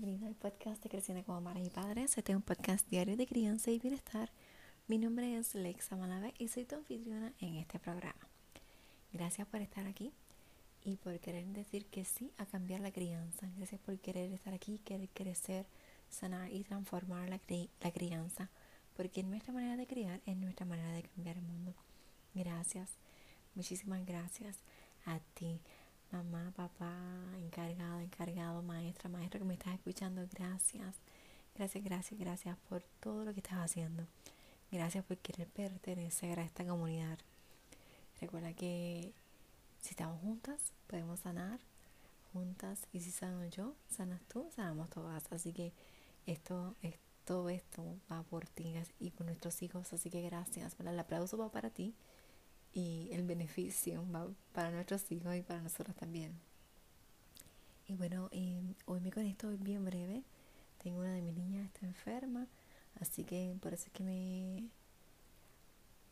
bienvenido al podcast de Creciendo como Madres y Padres. Este es un podcast diario de crianza y bienestar. Mi nombre es Lexa Malave y soy tu anfitriona en este programa. Gracias por estar aquí y por querer decir que sí a cambiar la crianza. Gracias por querer estar aquí, querer crecer, sanar y transformar la, la crianza. Porque nuestra manera de criar es nuestra manera de cambiar el mundo. Gracias, muchísimas gracias a ti mamá, papá, encargado, encargado, maestra, maestro que me estás escuchando, gracias. Gracias, gracias, gracias por todo lo que estás haciendo. Gracias por querer pertenecer a esta comunidad. Recuerda que si estamos juntas, podemos sanar juntas. Y si sano yo, sanas tú, sanamos todas. Así que esto, todo esto va por ti y por nuestros hijos. Así que gracias. El aplauso va para ti y el beneficio va para nuestros hijos y para nosotros también. Y bueno, em, hoy me conecto bien breve. Tengo una de mis niñas está enferma, así que por eso es que me,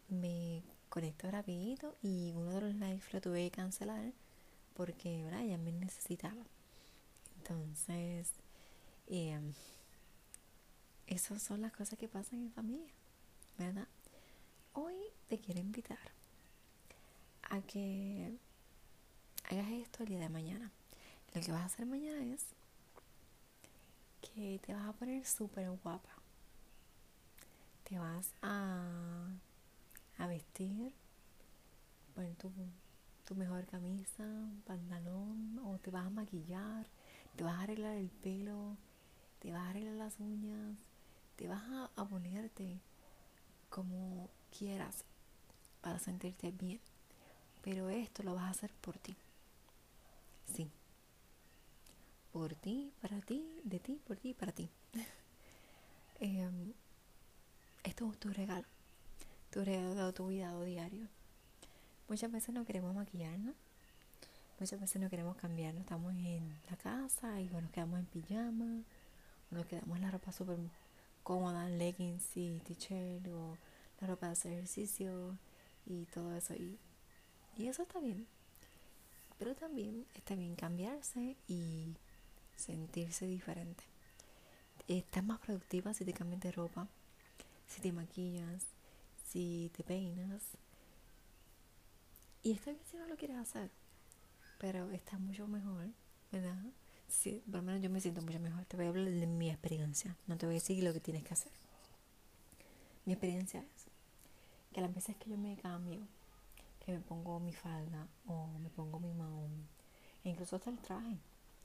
me conecto rapidito y uno de los lives lo tuve que cancelar porque ¿verdad? ella me necesitaba. Entonces, eh, esas son las cosas que pasan en familia, ¿verdad? Hoy te quiero invitar a que hagas esto el día de mañana. Lo que vas a hacer mañana es que te vas a poner súper guapa. Te vas a, a vestir, poner tu, tu mejor camisa, pantalón, o te vas a maquillar, te vas a arreglar el pelo, te vas a arreglar las uñas, te vas a, a ponerte como quieras para sentirte bien. Pero esto lo vas a hacer por ti. Sí. Por ti, para ti, de ti, por ti, para ti. Em, esto es tu regalo. Tu regalo, tu cuidado diario. Muchas veces no queremos maquillarnos. Muchas veces no queremos cambiarnos. Estamos en la casa y nos quedamos en pijama. O nos quedamos en la ropa súper cómoda, leggings y t-shirt o la ropa de hacer ejercicio y todo eso. Y y eso está bien. Pero también está bien cambiarse y sentirse diferente. Estás más productiva si te cambias de ropa, si te maquillas, si te peinas. Y está bien si no lo quieres hacer, pero está mucho mejor, ¿verdad? Sí, por lo menos yo me siento mucho mejor. Te voy a hablar de mi experiencia, no te voy a decir lo que tienes que hacer. Mi experiencia es que las veces que yo me cambio que me pongo mi falda o me pongo mi maón, e incluso hasta el traje.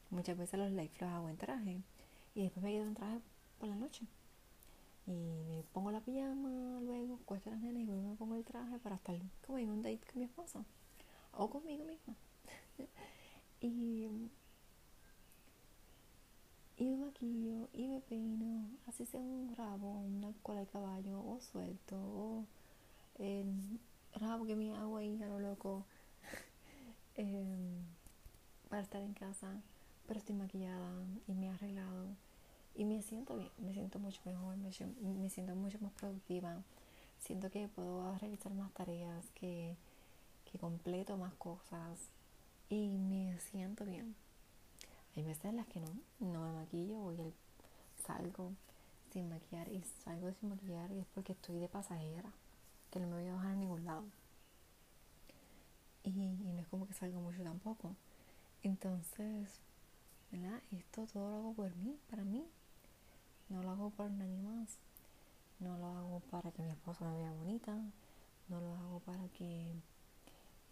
Muchas veces los lives los hago en traje y después me quedo en traje por la noche. Y me pongo la pijama, luego cuesta las nenas y luego me pongo el traje para estar como en un date con mi esposo o conmigo misma. y, y me maquillo y me peino, así sea un rabo, una cola de caballo o suelto o rabo que me hago ahí a lo loco para estar en casa, pero estoy maquillada y me he arreglado y me siento bien, me siento mucho mejor, me, siento mucho más productiva, siento que puedo realizar más tareas, que, que completo más cosas y me siento bien. Hay veces en las que no, no me maquillo, voy al, salgo sin maquillar y salgo sin maquillar y es porque estoy de pasajera que no me voy a bajar a ningún lado. Y, no es como que salga mucho tampoco. Entonces, ¿verdad? Esto todo lo hago por mí, para mí. No lo hago por nadie más. No lo hago para que mi esposo me vea bonita. No lo hago para que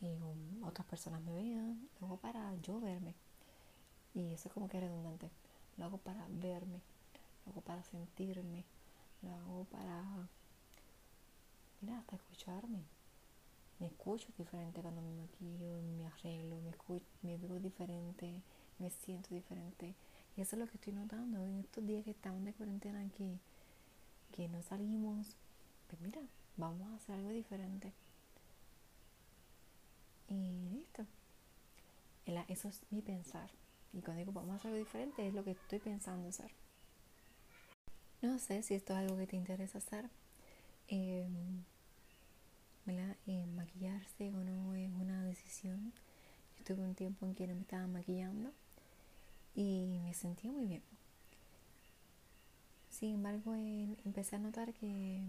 eh, otras personas me vean. Lo hago para yo verme. Y eso es como que redundante. Lo hago para verme. Lo hago para sentirme. Lo hago para mira, hasta escucharme. Me escucho diferente cuando me maquillo, me arreglo, me, escucho, me veo diferente, me siento diferente. Y eso es lo que estoy notando en estos días que estamos de cuarentena, que, que no salimos. Pues mira, vamos a hacer algo diferente. Y listo. Eso es mi pensar. Y cuando digo vamos a hacer algo diferente, es lo que estoy pensando hacer. No sé si esto es algo que te interesa hacer. Eh, maquillarse o no es una decisión. Yo tuve un tiempo en que no me estaba maquillando y me sentía muy bien. Sin embargo, empecé a notar que,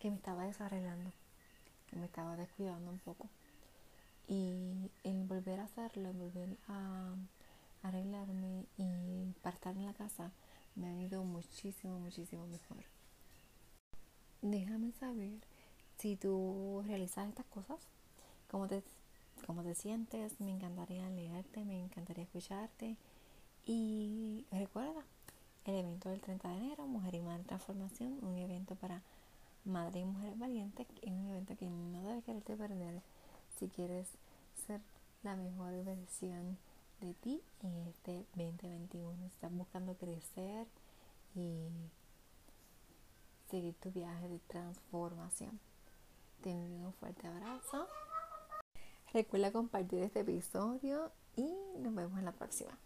que me estaba desarreglando, que me estaba descuidando un poco. Y en volver a hacerlo, en volver a arreglarme y para en la casa, me ha ido muchísimo, muchísimo mejor. Déjame saber si tú realizas estas cosas, cómo te, cómo te sientes, me encantaría leerte, me encantaría escucharte. Y recuerda, el evento del 30 de enero, Mujer y Madre Transformación, un evento para madres y mujeres valientes, es un evento que no debes quererte perder si quieres ser la mejor versión de ti en este 2021. Estás buscando crecer y seguir tu viaje de transformación. Te envío un fuerte abrazo. Recuerda compartir este episodio y nos vemos en la próxima.